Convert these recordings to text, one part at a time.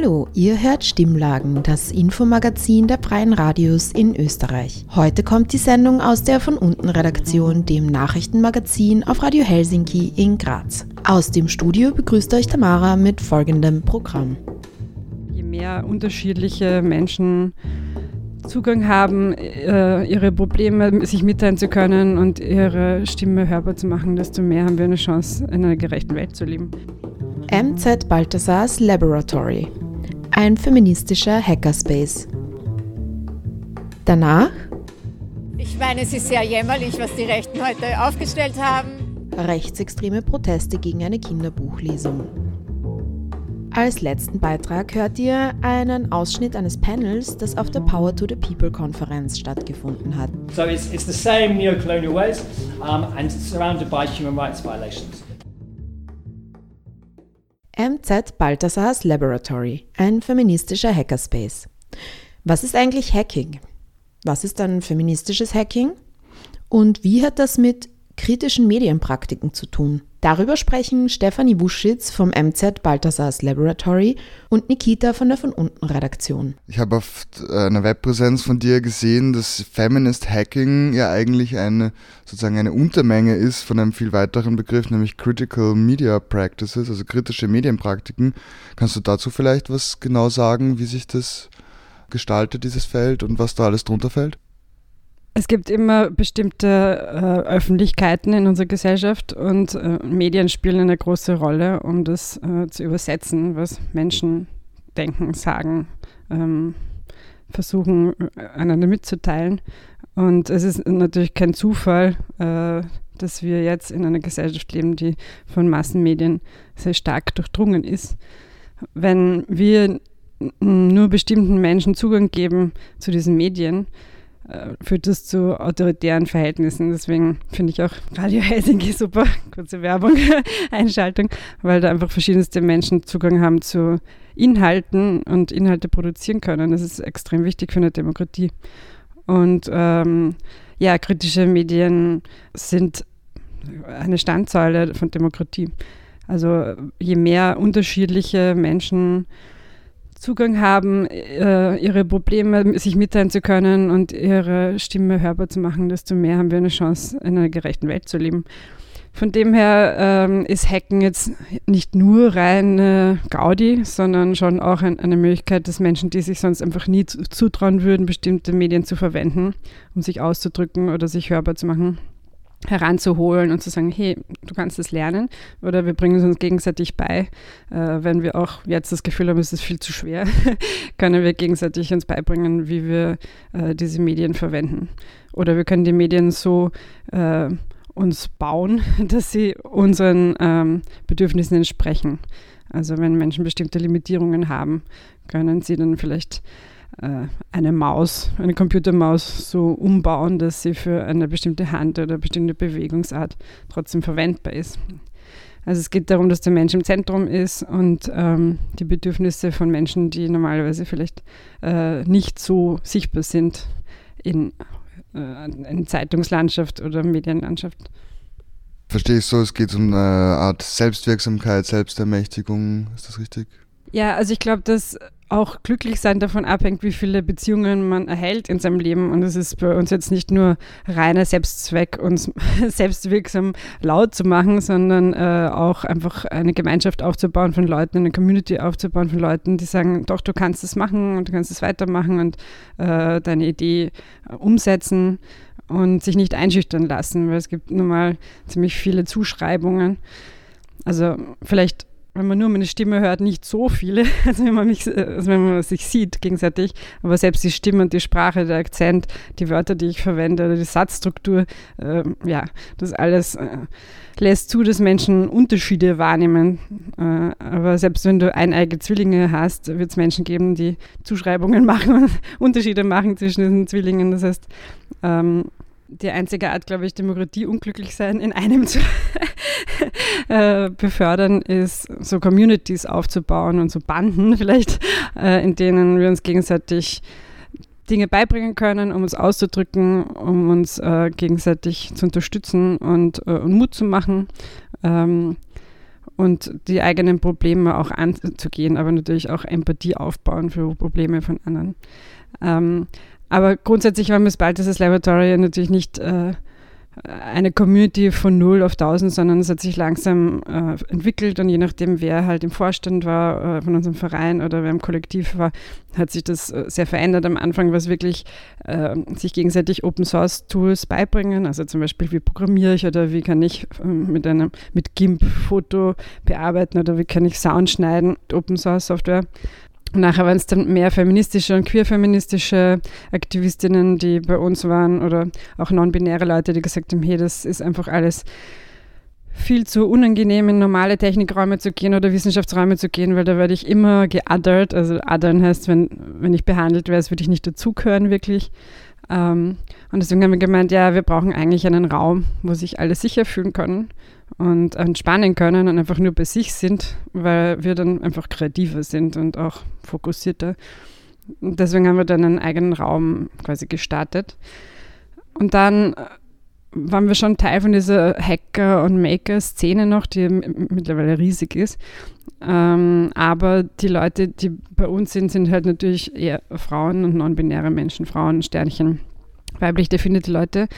Hallo, ihr hört Stimmlagen, das Infomagazin der Freien Radios in Österreich. Heute kommt die Sendung aus der von unten Redaktion, dem Nachrichtenmagazin auf Radio Helsinki in Graz. Aus dem Studio begrüßt euch Tamara mit folgendem Programm. Je mehr unterschiedliche Menschen Zugang haben, äh, ihre Probleme sich mitteilen zu können und ihre Stimme hörbar zu machen, desto mehr haben wir eine Chance, in einer gerechten Welt zu leben. MZ Balthasars Laboratory, ein feministischer Hackerspace. Danach Ich meine, es ist sehr jämmerlich, was die Rechten heute aufgestellt haben. rechtsextreme Proteste gegen eine Kinderbuchlesung. Als letzten Beitrag hört ihr einen Ausschnitt eines Panels, das auf der Power to the People Konferenz stattgefunden hat. So it's, it's the same neo-colonial ways um, and surrounded by human rights violations. MZ Balthasars Laboratory, ein feministischer Hackerspace. Was ist eigentlich Hacking? Was ist ein feministisches Hacking? Und wie hat das mit kritischen Medienpraktiken zu tun? Darüber sprechen Stefanie Wuschitz vom MZ Balthasars Laboratory und Nikita von der von unten Redaktion. Ich habe auf einer Webpräsenz von dir gesehen, dass Feminist Hacking ja eigentlich eine sozusagen eine Untermenge ist von einem viel weiteren Begriff, nämlich Critical Media Practices, also kritische Medienpraktiken. Kannst du dazu vielleicht was genau sagen, wie sich das gestaltet, dieses Feld und was da alles drunter fällt? Es gibt immer bestimmte äh, Öffentlichkeiten in unserer Gesellschaft und äh, Medien spielen eine große Rolle, um das äh, zu übersetzen, was Menschen denken, sagen, ähm, versuchen äh, einander mitzuteilen. Und es ist natürlich kein Zufall, äh, dass wir jetzt in einer Gesellschaft leben, die von Massenmedien sehr stark durchdrungen ist. Wenn wir nur bestimmten Menschen Zugang geben zu diesen Medien, führt das zu autoritären Verhältnissen. Deswegen finde ich auch Radio Helsinki super, kurze Werbung, Einschaltung, weil da einfach verschiedenste Menschen Zugang haben zu Inhalten und Inhalte produzieren können. Das ist extrem wichtig für eine Demokratie. Und ähm, ja, kritische Medien sind eine Standsäule von Demokratie. Also je mehr unterschiedliche Menschen Zugang haben, äh, ihre Probleme sich mitteilen zu können und ihre Stimme hörbar zu machen, desto mehr haben wir eine Chance, in einer gerechten Welt zu leben. Von dem her ähm, ist Hacken jetzt nicht nur rein Gaudi, sondern schon auch ein, eine Möglichkeit, dass Menschen, die sich sonst einfach nie zutrauen würden, bestimmte Medien zu verwenden, um sich auszudrücken oder sich hörbar zu machen, heranzuholen und zu sagen, hey, du kannst das lernen oder wir bringen es uns gegenseitig bei. Äh, wenn wir auch jetzt das Gefühl haben, es ist viel zu schwer, können wir gegenseitig uns beibringen, wie wir äh, diese Medien verwenden. Oder wir können die Medien so äh, uns bauen, dass sie unseren ähm, Bedürfnissen entsprechen. Also wenn Menschen bestimmte Limitierungen haben, können sie dann vielleicht eine Maus, eine Computermaus so umbauen, dass sie für eine bestimmte Hand oder eine bestimmte Bewegungsart trotzdem verwendbar ist. Also es geht darum, dass der Mensch im Zentrum ist und ähm, die Bedürfnisse von Menschen, die normalerweise vielleicht äh, nicht so sichtbar sind in, äh, in Zeitungslandschaft oder Medienlandschaft. Verstehe ich so, es geht um eine Art Selbstwirksamkeit, Selbstermächtigung, ist das richtig? Ja, also ich glaube, dass auch glücklich sein davon abhängt, wie viele Beziehungen man erhält in seinem Leben. Und es ist bei uns jetzt nicht nur reiner Selbstzweck, uns selbstwirksam laut zu machen, sondern äh, auch einfach eine Gemeinschaft aufzubauen von Leuten, eine Community aufzubauen von Leuten, die sagen, doch, du kannst es machen und du kannst es weitermachen und äh, deine Idee äh, umsetzen und sich nicht einschüchtern lassen, weil es gibt nun mal ziemlich viele Zuschreibungen. Also vielleicht wenn man nur meine Stimme hört, nicht so viele, als wenn man, mich, als wenn man sich sieht gegenseitig. Aber selbst die Stimme und die Sprache, der Akzent, die Wörter, die ich verwende, die Satzstruktur, äh, ja, das alles äh, lässt zu, dass Menschen Unterschiede wahrnehmen. Äh, aber selbst wenn du eineige Zwillinge hast, wird es Menschen geben, die Zuschreibungen machen und Unterschiede machen zwischen diesen Zwillingen. Das heißt, ähm, die einzige Art, glaube ich, Demokratie unglücklich sein in einem zu äh, befördern, ist so Communities aufzubauen und so Banden vielleicht, äh, in denen wir uns gegenseitig Dinge beibringen können, um uns auszudrücken, um uns äh, gegenseitig zu unterstützen und, und Mut zu machen ähm, und die eigenen Probleme auch anzugehen, aber natürlich auch Empathie aufbauen für Probleme von anderen. Ähm, aber grundsätzlich war Miss Balthasar's Laboratory natürlich nicht äh, eine Community von 0 auf 1000, sondern es hat sich langsam äh, entwickelt und je nachdem, wer halt im Vorstand war äh, von unserem Verein oder wer im Kollektiv war, hat sich das äh, sehr verändert. Am Anfang war es wirklich, äh, sich gegenseitig Open Source Tools beibringen, also zum Beispiel, wie programmiere ich oder wie kann ich ähm, mit einem mit GIMP Foto bearbeiten oder wie kann ich Sound schneiden, Open Source Software. Nachher waren es dann mehr feministische und queerfeministische Aktivistinnen, die bei uns waren oder auch non-binäre Leute, die gesagt haben, hey, das ist einfach alles viel zu unangenehm, in normale Technikräume zu gehen oder Wissenschaftsräume zu gehen, weil da werde ich immer geothert. Also othern heißt, wenn, wenn ich behandelt wäre, würde ich nicht dazugehören wirklich. Ähm, und deswegen haben wir gemeint, ja, wir brauchen eigentlich einen Raum, wo sich alle sicher fühlen können und entspannen können und einfach nur bei sich sind, weil wir dann einfach kreativer sind und auch fokussierter. Und deswegen haben wir dann einen eigenen Raum quasi gestartet. Und dann äh, waren wir schon Teil von dieser Hacker- und Maker-Szene noch, die mittlerweile riesig ist. Ähm, aber die Leute, die bei uns sind, sind halt natürlich eher Frauen und non-binäre Menschen, Frauen, Sternchen weiblich definierte Leute,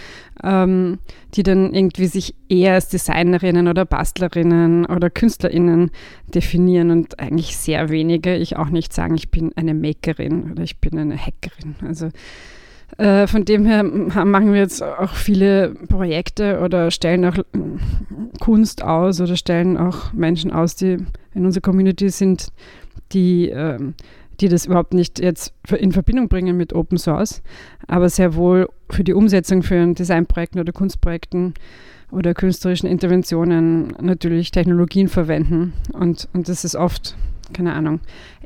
ähm, die dann irgendwie sich eher als Designerinnen oder Bastlerinnen oder KünstlerInnen definieren und eigentlich sehr wenige, ich auch nicht sagen, ich bin eine Makerin oder ich bin eine Hackerin. Also äh, von dem her machen wir jetzt auch viele Projekte oder stellen auch Kunst aus oder stellen auch Menschen aus, die in unserer Community sind, die äh, die das überhaupt nicht jetzt in Verbindung bringen mit Open Source, aber sehr wohl für die Umsetzung von Designprojekten oder Kunstprojekten oder künstlerischen Interventionen natürlich Technologien verwenden. Und, und das ist oft, keine Ahnung,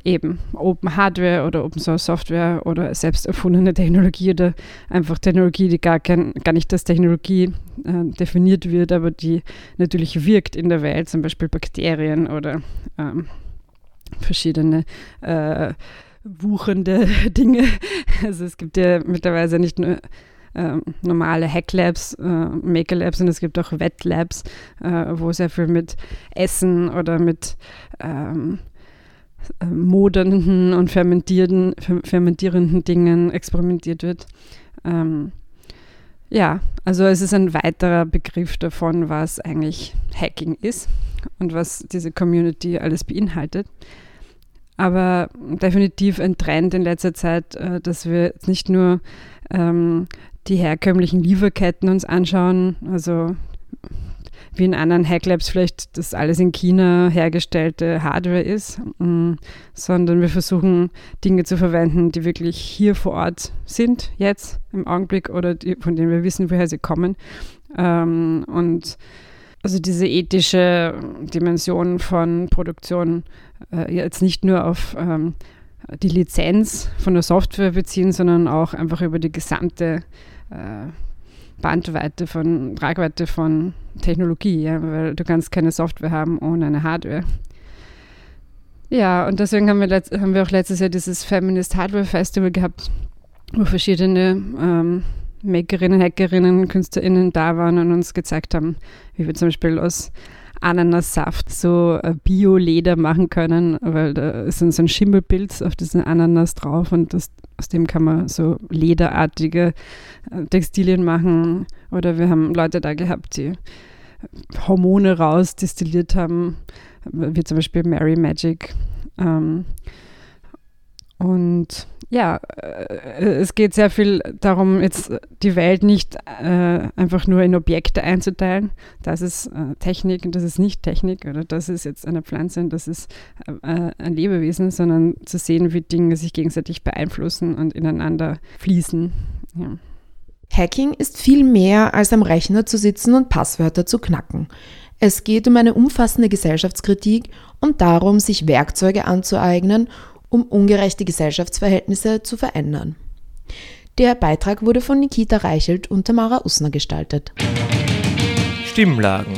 eben Open Hardware oder Open Source Software oder selbst erfundene Technologie oder einfach Technologie, die gar, kein, gar nicht als Technologie äh, definiert wird, aber die natürlich wirkt in der Welt, zum Beispiel Bakterien oder ähm, verschiedene äh, wuchende Dinge. Also es gibt ja mittlerweile nicht nur äh, normale Hacklabs, äh, Maker-Labs, sondern es gibt auch Wettlabs, äh, wo sehr viel mit Essen oder mit ähm, äh, modernden und fermentierenden, fermentierenden Dingen experimentiert wird. Ähm, ja, also es ist ein weiterer Begriff davon, was eigentlich Hacking ist und was diese Community alles beinhaltet. Aber definitiv ein Trend in letzter Zeit, äh, dass wir nicht nur ähm, die herkömmlichen Lieferketten uns anschauen, also wie in anderen Hacklabs vielleicht das alles in China hergestellte Hardware ist, mm, sondern wir versuchen Dinge zu verwenden, die wirklich hier vor Ort sind, jetzt im Augenblick oder die, von denen wir wissen, woher sie kommen. Ähm, und also diese ethische Dimension von Produktion äh, jetzt nicht nur auf ähm, die Lizenz von der Software beziehen, sondern auch einfach über die gesamte äh, Bandweite von, Tragweite von Technologie, ja, weil du kannst keine Software haben ohne eine Hardware. Ja, und deswegen haben wir, haben wir auch letztes Jahr dieses Feminist Hardware Festival gehabt, wo verschiedene ähm, Makerinnen, Hackerinnen, KünstlerInnen da waren und uns gezeigt haben, wie wir zum Beispiel aus Ananassaft so äh, Bio-Leder machen können, weil da ist so ein Schimmelpilz auf diesen Ananas drauf und das, aus dem kann man so lederartige äh, Textilien machen. Oder wir haben Leute da gehabt, die Hormone rausdestilliert haben, wie zum Beispiel Mary Magic. Ähm, und ja, äh, es geht sehr viel darum, jetzt die Welt nicht äh, einfach nur in Objekte einzuteilen. Das ist äh, Technik und das ist nicht Technik oder das ist jetzt eine Pflanze und das ist äh, ein Lebewesen, sondern zu sehen, wie Dinge sich gegenseitig beeinflussen und ineinander fließen. Ja. Hacking ist viel mehr als am Rechner zu sitzen und Passwörter zu knacken. Es geht um eine umfassende Gesellschaftskritik und darum, sich Werkzeuge anzueignen, um ungerechte Gesellschaftsverhältnisse zu verändern. Der Beitrag wurde von Nikita Reichelt und Tamara Usner gestaltet. Stimmlagen.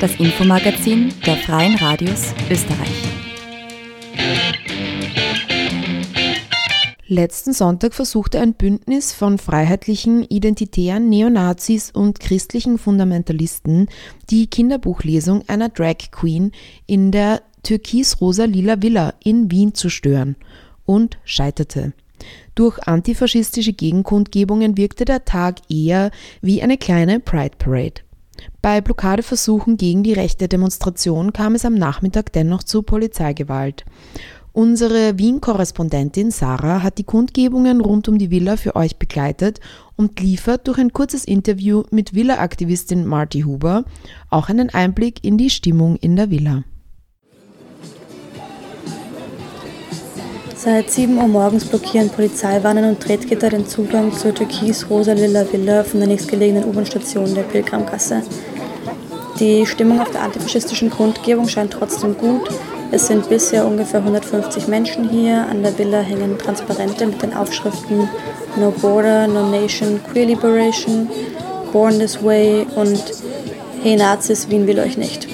Das Infomagazin der Freien Radios Österreich. Letzten Sonntag versuchte ein Bündnis von freiheitlichen, identitären Neonazis und christlichen Fundamentalisten die Kinderbuchlesung einer Drag Queen in der türkis-rosa-lila Villa in Wien zu stören und scheiterte. Durch antifaschistische Gegenkundgebungen wirkte der Tag eher wie eine kleine Pride Parade. Bei Blockadeversuchen gegen die rechte Demonstration kam es am Nachmittag dennoch zu Polizeigewalt. Unsere Wien-Korrespondentin Sarah hat die Kundgebungen rund um die Villa für euch begleitet und liefert durch ein kurzes Interview mit Villa-Aktivistin Marty Huber auch einen Einblick in die Stimmung in der Villa. Seit 7 Uhr morgens blockieren Polizeiwannen und Tretgitter den Zugang zur türkis-rosa-lila Villa von der nächstgelegenen U-Bahn-Station der Pilgramgasse. Die Stimmung auf der antifaschistischen Kundgebung scheint trotzdem gut. Es sind bisher ungefähr 150 Menschen hier. An der Villa hängen Transparente mit den Aufschriften No Border, No Nation, Queer Liberation, Born This Way und Hey Nazis, Wien will euch nicht.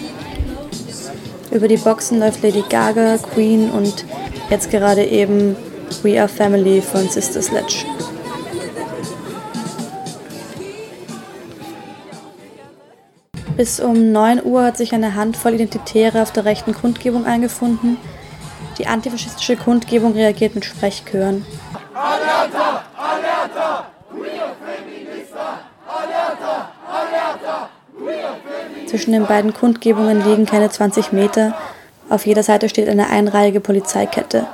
Über die Boxen läuft Lady Gaga, Queen und jetzt gerade eben We Are Family von Sister Sledge. Bis um 9 Uhr hat sich eine Handvoll Identitäre auf der rechten Kundgebung eingefunden. Die antifaschistische Kundgebung reagiert mit Sprechchören. Alerta! Alerta! Zwischen den beiden Kundgebungen liegen keine 20 Meter. Auf jeder Seite steht eine einreihige Polizeikette.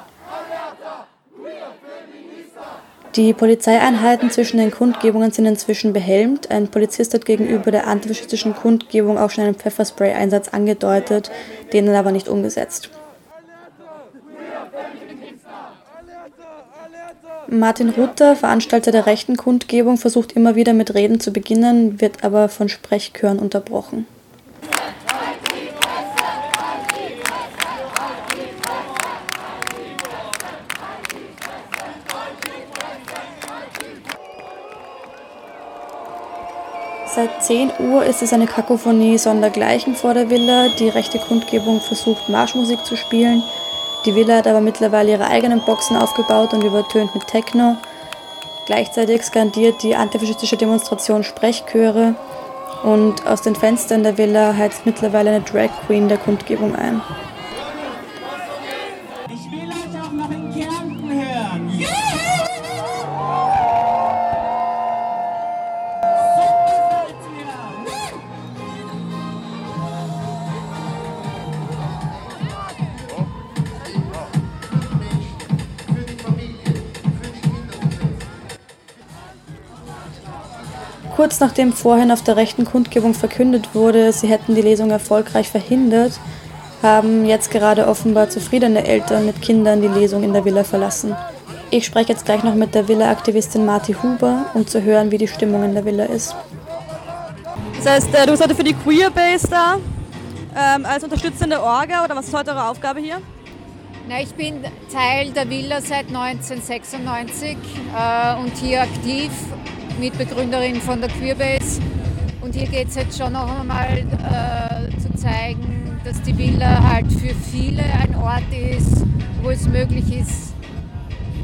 Die Polizeieinheiten zwischen den Kundgebungen sind inzwischen behelmt. Ein Polizist hat gegenüber der antifaschistischen Kundgebung auch schon einen Pfefferspray-Einsatz angedeutet, den er aber nicht umgesetzt. Martin Ruther, Veranstalter der rechten Kundgebung, versucht immer wieder mit Reden zu beginnen, wird aber von Sprechchören unterbrochen. Seit 10 Uhr ist es eine Kakophonie sondergleichen vor der Villa. Die rechte Kundgebung versucht Marschmusik zu spielen. Die Villa hat aber mittlerweile ihre eigenen Boxen aufgebaut und übertönt mit Techno. Gleichzeitig skandiert die antifaschistische Demonstration Sprechchöre und aus den Fenstern der Villa heizt mittlerweile eine Drag Queen der Kundgebung ein. Kurz nachdem vorhin auf der rechten Kundgebung verkündet wurde, sie hätten die Lesung erfolgreich verhindert, haben jetzt gerade offenbar zufriedene Eltern mit Kindern die Lesung in der Villa verlassen. Ich spreche jetzt gleich noch mit der Villa-Aktivistin Marti Huber, um zu hören, wie die Stimmung in der Villa ist. Das heißt, äh, du bist heute für die Queerbase da, ähm, als unterstützende Orga oder was ist heute eure Aufgabe hier? Na, ich bin Teil der Villa seit 1996 äh, und hier aktiv Mitbegründerin von der Queerbase. Und hier geht es jetzt schon noch einmal äh, zu zeigen, dass die Villa halt für viele ein Ort ist, wo es möglich ist,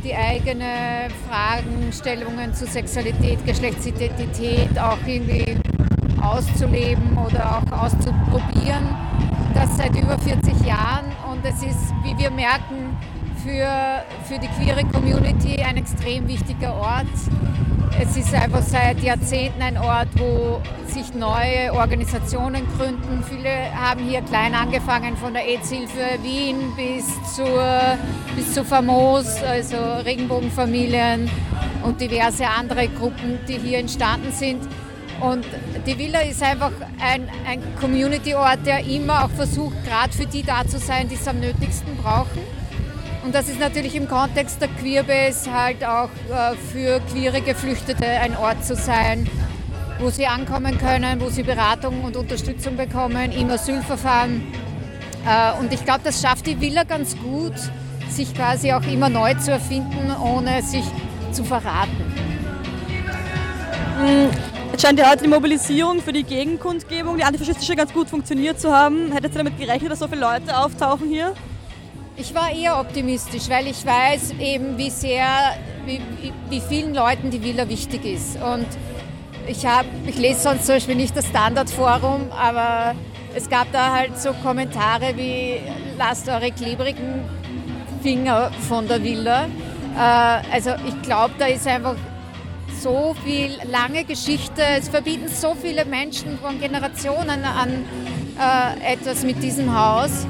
die eigenen Fragestellungen zu Sexualität, Geschlechtsidentität auch irgendwie auszuleben oder auch auszuprobieren. Das seit über 40 Jahren und es ist, wie wir merken, für, für die queere Community ein extrem wichtiger Ort. Es ist einfach seit Jahrzehnten ein Ort, wo sich neue Organisationen gründen. Viele haben hier klein angefangen, von der AIDS-Hilfe Wien bis zur, bis zu Famos, also Regenbogenfamilien und diverse andere Gruppen, die hier entstanden sind. Und die Villa ist einfach ein, ein Community-Ort, der immer auch versucht, gerade für die da zu sein, die es am nötigsten brauchen. Und das ist natürlich im Kontext der Queerbase halt auch äh, für queere Geflüchtete ein Ort zu sein, wo sie ankommen können, wo sie Beratung und Unterstützung bekommen im Asylverfahren. Äh, und ich glaube, das schafft die Villa ganz gut, sich quasi auch immer neu zu erfinden, ohne sich zu verraten. Ähm, jetzt scheint ja heute die Mobilisierung für die Gegenkundgebung, die antifaschistische, ganz gut funktioniert zu haben. Hättet ihr damit gerechnet, dass so viele Leute auftauchen hier? Ich war eher optimistisch, weil ich weiß eben, wie sehr, wie, wie vielen Leuten die Villa wichtig ist. Und ich, hab, ich lese sonst zum Beispiel nicht das Standardforum, aber es gab da halt so Kommentare wie, lasst eure klebrigen Finger von der Villa. Äh, also ich glaube, da ist einfach so viel lange Geschichte. Es verbieten so viele Menschen von Generationen an äh, etwas mit diesem Haus.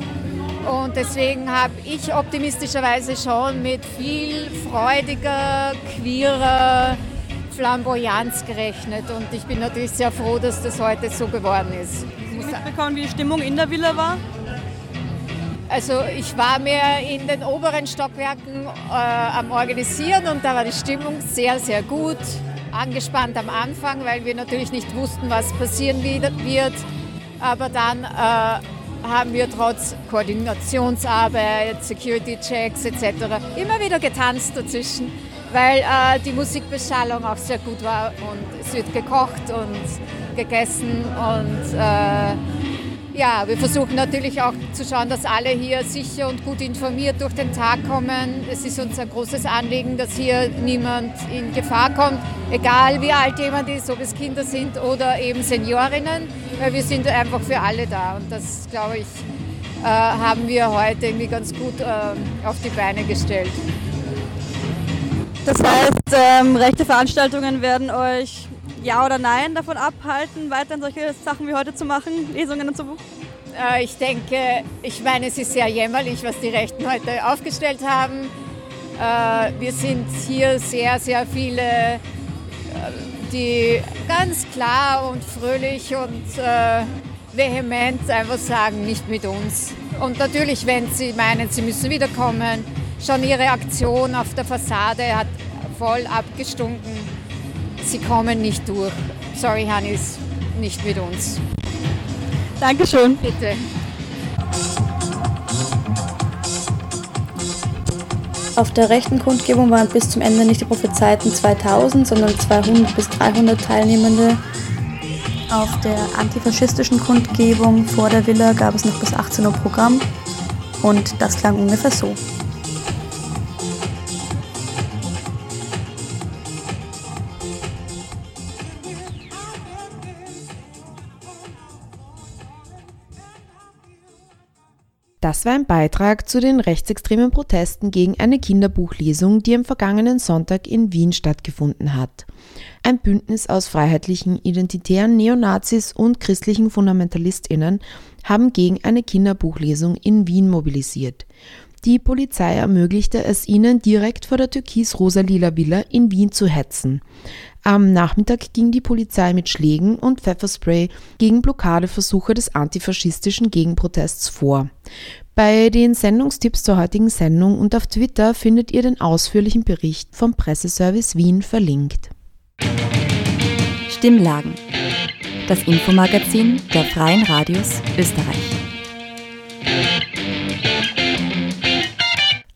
Und deswegen habe ich optimistischerweise schon mit viel freudiger, queerer Flamboyanz gerechnet. Und ich bin natürlich sehr froh, dass das heute so geworden ist. Hast du mitbekommen, wie die Stimmung in der Villa war? Also ich war mehr in den oberen Stockwerken äh, am Organisieren und da war die Stimmung sehr, sehr gut. Angespannt am Anfang, weil wir natürlich nicht wussten, was passieren wird. Aber dann äh, haben wir trotz Koordinationsarbeit, Security-Checks etc. immer wieder getanzt dazwischen, weil äh, die Musikbeschallung auch sehr gut war und es wird gekocht und gegessen und äh, ja, wir versuchen natürlich auch zu schauen, dass alle hier sicher und gut informiert durch den Tag kommen. Es ist uns ein großes Anliegen, dass hier niemand in Gefahr kommt, egal wie alt jemand ist, ob es Kinder sind oder eben Seniorinnen, weil wir sind einfach für alle da. Und das, glaube ich, äh, haben wir heute irgendwie ganz gut äh, auf die Beine gestellt. Das heißt, ähm, rechte Veranstaltungen werden euch ja oder nein davon abhalten, weiterhin solche Sachen wie heute zu machen, Lesungen und so? Äh, ich denke, ich meine, es ist sehr jämmerlich, was die Rechten heute aufgestellt haben. Äh, wir sind hier sehr, sehr viele, äh, die ganz klar und fröhlich und vehement einfach sagen, nicht mit uns. Und natürlich, wenn sie meinen, sie müssen wiederkommen, schon ihre Aktion auf der Fassade hat voll abgestunken sie kommen nicht durch. Sorry, Hannes, nicht mit uns. Dankeschön. Bitte. Auf der rechten Kundgebung waren bis zum Ende nicht die prophezeiten 2000, sondern 200 bis 300 Teilnehmende. Auf der antifaschistischen Kundgebung vor der Villa gab es noch bis 18 Uhr Programm und das klang ungefähr so. Das war ein Beitrag zu den rechtsextremen Protesten gegen eine Kinderbuchlesung, die am vergangenen Sonntag in Wien stattgefunden hat. Ein Bündnis aus freiheitlichen, identitären Neonazis und christlichen Fundamentalistinnen haben gegen eine Kinderbuchlesung in Wien mobilisiert. Die Polizei ermöglichte es ihnen, direkt vor der türkis-rosa-lila Villa in Wien zu hetzen. Am Nachmittag ging die Polizei mit Schlägen und Pfefferspray gegen Blockadeversuche des antifaschistischen Gegenprotests vor. Bei den Sendungstipps zur heutigen Sendung und auf Twitter findet ihr den ausführlichen Bericht vom Presseservice Wien verlinkt. Stimmlagen. Das Infomagazin der Freien Radios Österreich.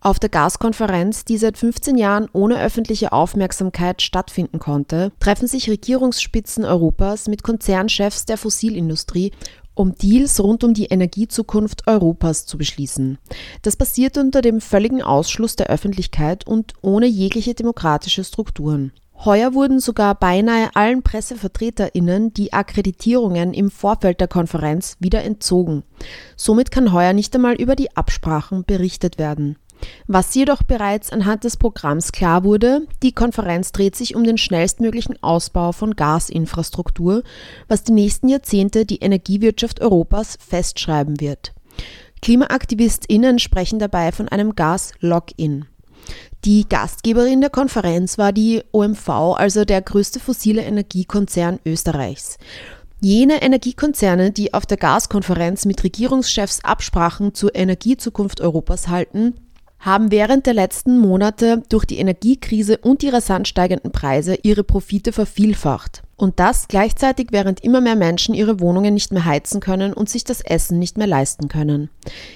Auf der Gaskonferenz, die seit 15 Jahren ohne öffentliche Aufmerksamkeit stattfinden konnte, treffen sich Regierungsspitzen Europas mit Konzernchefs der Fossilindustrie, um Deals rund um die Energiezukunft Europas zu beschließen. Das passiert unter dem völligen Ausschluss der Öffentlichkeit und ohne jegliche demokratische Strukturen. Heuer wurden sogar beinahe allen PressevertreterInnen die Akkreditierungen im Vorfeld der Konferenz wieder entzogen. Somit kann heuer nicht einmal über die Absprachen berichtet werden. Was jedoch bereits anhand des Programms klar wurde, die Konferenz dreht sich um den schnellstmöglichen Ausbau von Gasinfrastruktur, was die nächsten Jahrzehnte die Energiewirtschaft Europas festschreiben wird. KlimaaktivistInnen sprechen dabei von einem Gas-Lock-in. Die Gastgeberin der Konferenz war die OMV, also der größte fossile Energiekonzern Österreichs. Jene Energiekonzerne, die auf der Gaskonferenz mit Regierungschefs Absprachen zur Energiezukunft Europas halten, haben während der letzten Monate durch die Energiekrise und die rasant steigenden Preise ihre Profite vervielfacht. Und das gleichzeitig, während immer mehr Menschen ihre Wohnungen nicht mehr heizen können und sich das Essen nicht mehr leisten können.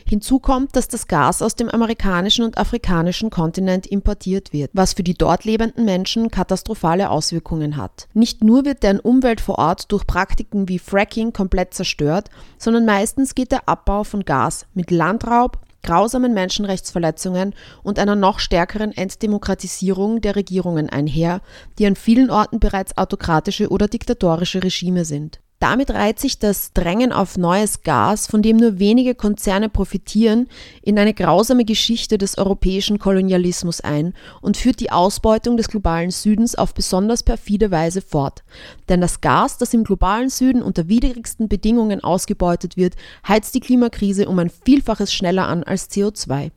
Hinzu kommt, dass das Gas aus dem amerikanischen und afrikanischen Kontinent importiert wird, was für die dort lebenden Menschen katastrophale Auswirkungen hat. Nicht nur wird deren Umwelt vor Ort durch Praktiken wie Fracking komplett zerstört, sondern meistens geht der Abbau von Gas mit Landraub, grausamen Menschenrechtsverletzungen und einer noch stärkeren Entdemokratisierung der Regierungen einher, die an vielen Orten bereits autokratische oder diktatorische Regime sind. Damit reiht sich das Drängen auf neues Gas, von dem nur wenige Konzerne profitieren, in eine grausame Geschichte des europäischen Kolonialismus ein und führt die Ausbeutung des globalen Südens auf besonders perfide Weise fort. Denn das Gas, das im globalen Süden unter widrigsten Bedingungen ausgebeutet wird, heizt die Klimakrise um ein Vielfaches schneller an als CO2.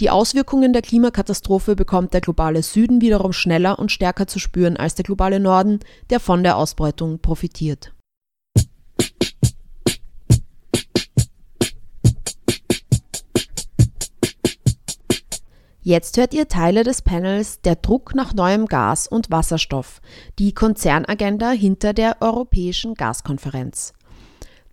Die Auswirkungen der Klimakatastrophe bekommt der globale Süden wiederum schneller und stärker zu spüren als der globale Norden, der von der Ausbeutung profitiert. Jetzt hört ihr Teile des Panels Der Druck nach neuem Gas und Wasserstoff, die Konzernagenda hinter der Europäischen Gaskonferenz.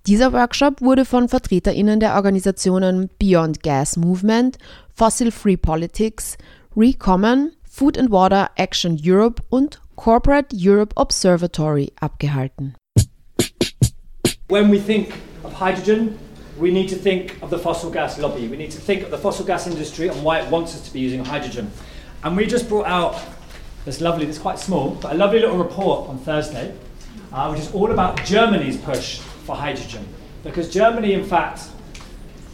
Dieser Workshop wurde von Vertreterinnen der Organisationen Beyond Gas Movement, Fossil Free Politics, Recommon, Food and Water Action Europe und Corporate Europe Observatory abgehalten. When we think of hydrogen, we need to think of the fossil gas lobby. We need to think of the fossil gas industry and why it wants us to be using hydrogen. And we just brought out this lovely, it's quite small, but a lovely little report on Thursday, uh, which is all about Germany's push for hydrogen. Because Germany, in fact,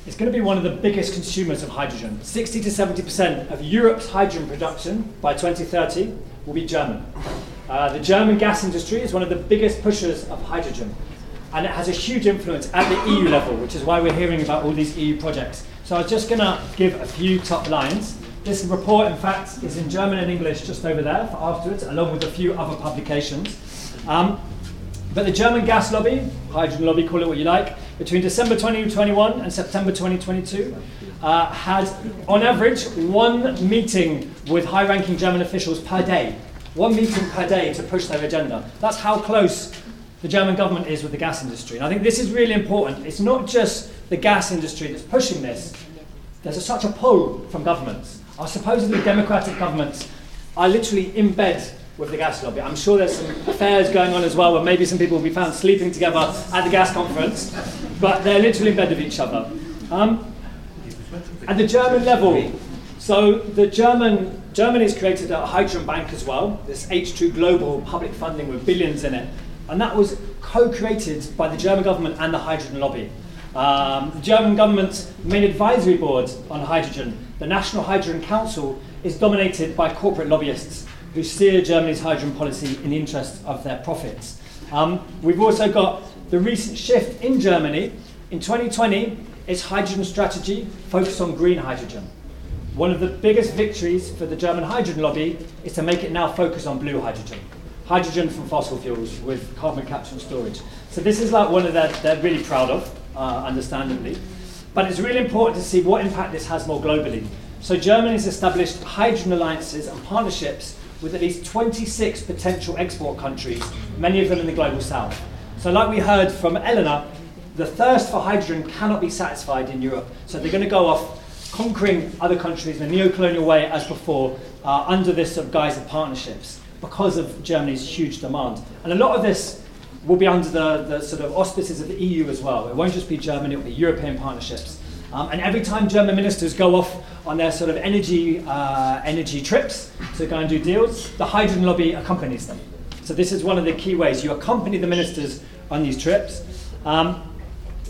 is going to be one of the biggest consumers of hydrogen. 60 to 70% of Europe's hydrogen production by 2030 will be German. Uh, the German gas industry is one of the biggest pushers of hydrogen and it has a huge influence at the EU level, which is why we're hearing about all these EU projects. So I was just going to give a few top lines. This report, in fact, is in German and English just over there for afterwards, along with a few other publications. Um, but the German gas lobby, hydrogen lobby, call it what you like, between December 2021 and September 2022, uh, had, on average, one meeting with high ranking German officials per day. One meeting per day to push their agenda. That's how close the German government is with the gas industry. And I think this is really important. It's not just the gas industry that's pushing this. There's a, such a pull from governments. Our supposedly democratic governments are literally in bed with the gas lobby. I'm sure there's some affairs going on as well where maybe some people will be found sleeping together at the gas conference, but they're literally in bed with each other. Um, at the German level, so the German Germany's created a hydrogen bank as well, this H2 Global public funding with billions in it. And that was co-created by the German government and the hydrogen lobby. Um, the German government's main advisory board on hydrogen, the National Hydrogen Council, is dominated by corporate lobbyists who steer Germany's hydrogen policy in the interest of their profits. Um, we've also got the recent shift in Germany. In 2020, its hydrogen strategy focused on green hydrogen. One of the biggest victories for the German hydrogen lobby is to make it now focus on blue hydrogen hydrogen from fossil fuels with carbon capture and storage. So this is like one of that they're really proud of, uh, understandably. But it's really important to see what impact this has more globally. So Germany has established hydrogen alliances and partnerships with at least 26 potential export countries, many of them in the global south. So like we heard from Eleanor, the thirst for hydrogen cannot be satisfied in Europe. So they're going to go off conquering other countries in a neo-colonial way as before uh, under this sort of guise of partnerships because of Germany's huge demand. And a lot of this will be under the, the sort of auspices of the EU as well. It won't just be Germany, it will be European partnerships. Um, and every time German ministers go off on their sort of energy, uh, energy trips to go and do deals, the hydrogen lobby accompanies them. So this is one of the key ways. You accompany the ministers on these trips. Um,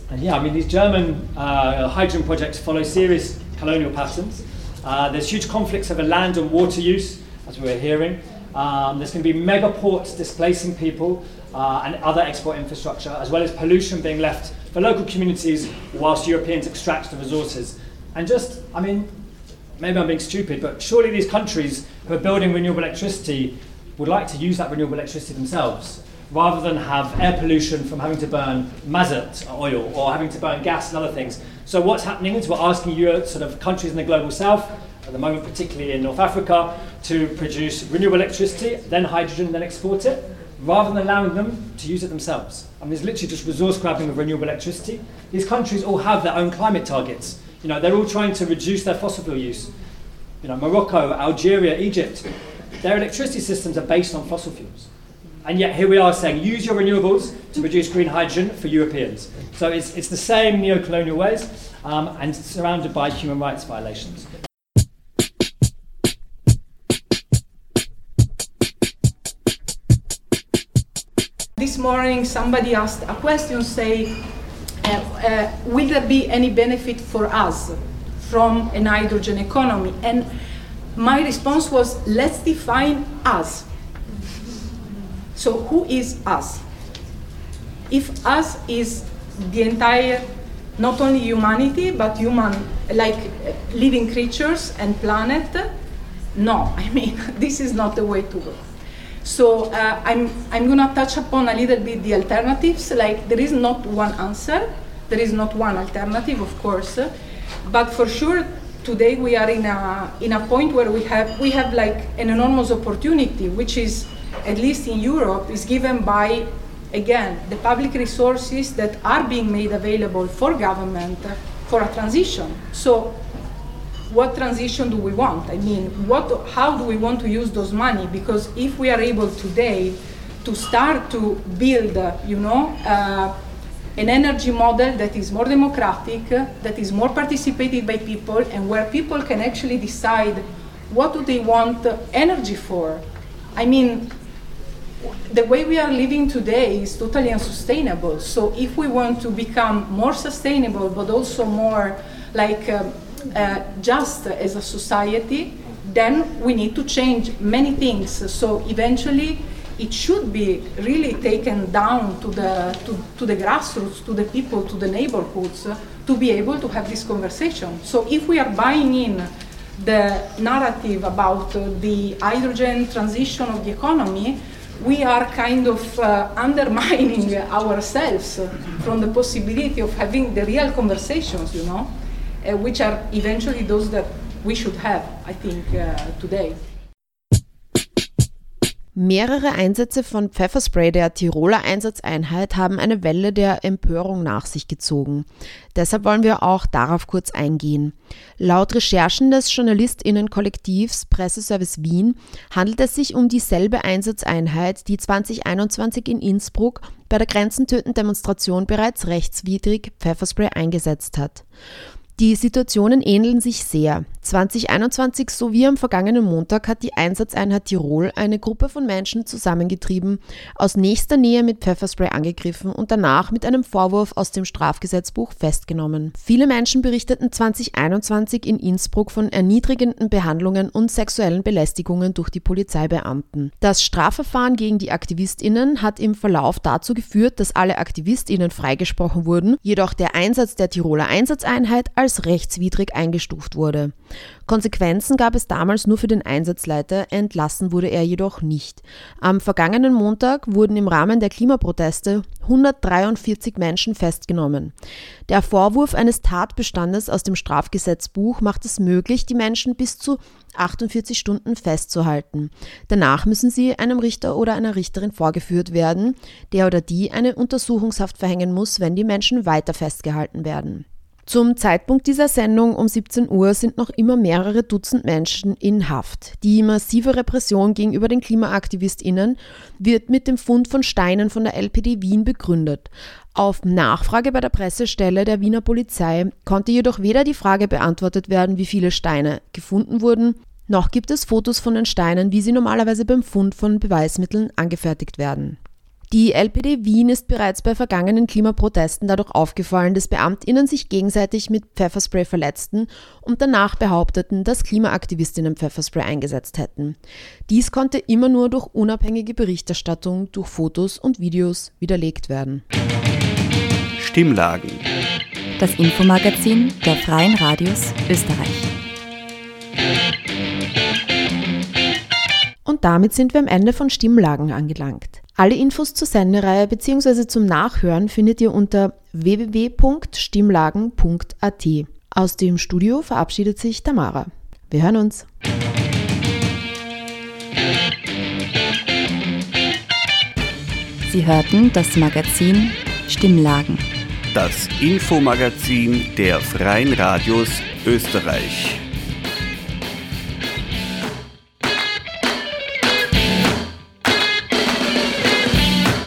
and yeah, I mean, these German uh, hydrogen projects follow serious colonial patterns. Uh, there's huge conflicts over land and water use, as we were hearing. Um, there's going to be mega ports displacing people uh, and other export infrastructure, as well as pollution being left for local communities whilst Europeans extract the resources. And just, I mean, maybe I'm being stupid, but surely these countries who are building renewable electricity would like to use that renewable electricity themselves, rather than have air pollution from having to burn mazut oil or having to burn gas and other things. So what's happening is we're asking Europe, sort of countries in the global south at the moment, particularly in North Africa, to produce renewable electricity, then hydrogen, then export it, rather than allowing them to use it themselves. I mean, it's literally just resource grabbing of renewable electricity. These countries all have their own climate targets. You know, they're all trying to reduce their fossil fuel use. You know, Morocco, Algeria, Egypt, their electricity systems are based on fossil fuels. And yet here we are saying use your renewables to produce green hydrogen for Europeans. So it's, it's the same neo-colonial ways um, and surrounded by human rights violations. Morning somebody asked a question say, uh, uh, will there be any benefit for us from an hydrogen economy? And my response was, let's define us. So who is us? If us is the entire, not only humanity, but human, like living creatures and planet, no, I mean, this is not the way to go. So uh, I'm, I'm going to touch upon a little bit the alternatives. Like there is not one answer, there is not one alternative, of course, but for sure today we are in a, in a point where we have, we have like an enormous opportunity, which is, at least in Europe, is given by, again, the public resources that are being made available for government for a transition. So what transition do we want? I mean, what, how do we want to use those money? Because if we are able today to start to build, uh, you know, uh, an energy model that is more democratic, uh, that is more participated by people, and where people can actually decide what do they want energy for. I mean, the way we are living today is totally unsustainable. So if we want to become more sustainable, but also more like um, uh, just as a society, then we need to change many things. So eventually, it should be really taken down to the to, to the grassroots, to the people, to the neighborhoods, uh, to be able to have this conversation. So if we are buying in the narrative about uh, the hydrogen transition of the economy, we are kind of uh, undermining ourselves from the possibility of having the real conversations, you know uh, which are eventually those that we should have, I think, uh, today. Mehrere Einsätze von Pfefferspray der Tiroler Einsatzeinheit haben eine Welle der Empörung nach sich gezogen. Deshalb wollen wir auch darauf kurz eingehen. Laut Recherchen des Journalistinnenkollektivs Presseservice Wien handelt es sich um dieselbe Einsatzeinheit, die 2021 in Innsbruck bei der grenzentötenden Demonstration bereits rechtswidrig Pfefferspray eingesetzt hat. Die Situationen ähneln sich sehr. 2021 sowie am vergangenen Montag hat die Einsatzeinheit Tirol eine Gruppe von Menschen zusammengetrieben, aus nächster Nähe mit Pfefferspray angegriffen und danach mit einem Vorwurf aus dem Strafgesetzbuch festgenommen. Viele Menschen berichteten 2021 in Innsbruck von erniedrigenden Behandlungen und sexuellen Belästigungen durch die Polizeibeamten. Das Strafverfahren gegen die Aktivistinnen hat im Verlauf dazu geführt, dass alle Aktivistinnen freigesprochen wurden, jedoch der Einsatz der Tiroler Einsatzeinheit als als rechtswidrig eingestuft wurde. Konsequenzen gab es damals nur für den Einsatzleiter, entlassen wurde er jedoch nicht. Am vergangenen Montag wurden im Rahmen der Klimaproteste 143 Menschen festgenommen. Der Vorwurf eines Tatbestandes aus dem Strafgesetzbuch macht es möglich, die Menschen bis zu 48 Stunden festzuhalten. Danach müssen sie einem Richter oder einer Richterin vorgeführt werden, der oder die eine Untersuchungshaft verhängen muss, wenn die Menschen weiter festgehalten werden. Zum Zeitpunkt dieser Sendung um 17 Uhr sind noch immer mehrere Dutzend Menschen in Haft. Die massive Repression gegenüber den KlimaaktivistInnen wird mit dem Fund von Steinen von der LPD Wien begründet. Auf Nachfrage bei der Pressestelle der Wiener Polizei konnte jedoch weder die Frage beantwortet werden, wie viele Steine gefunden wurden, noch gibt es Fotos von den Steinen, wie sie normalerweise beim Fund von Beweismitteln angefertigt werden. Die LPD Wien ist bereits bei vergangenen Klimaprotesten dadurch aufgefallen, dass Beamtinnen sich gegenseitig mit Pfefferspray verletzten und danach behaupteten, dass Klimaaktivistinnen Pfefferspray eingesetzt hätten. Dies konnte immer nur durch unabhängige Berichterstattung, durch Fotos und Videos widerlegt werden. Stimmlagen. Das Infomagazin der Freien Radios Österreich. Und damit sind wir am Ende von Stimmlagen angelangt. Alle Infos zur Sendereihe bzw. zum Nachhören findet ihr unter www.stimmlagen.at. Aus dem Studio verabschiedet sich Tamara. Wir hören uns. Sie hörten das Magazin Stimmlagen. Das Infomagazin der Freien Radios Österreich.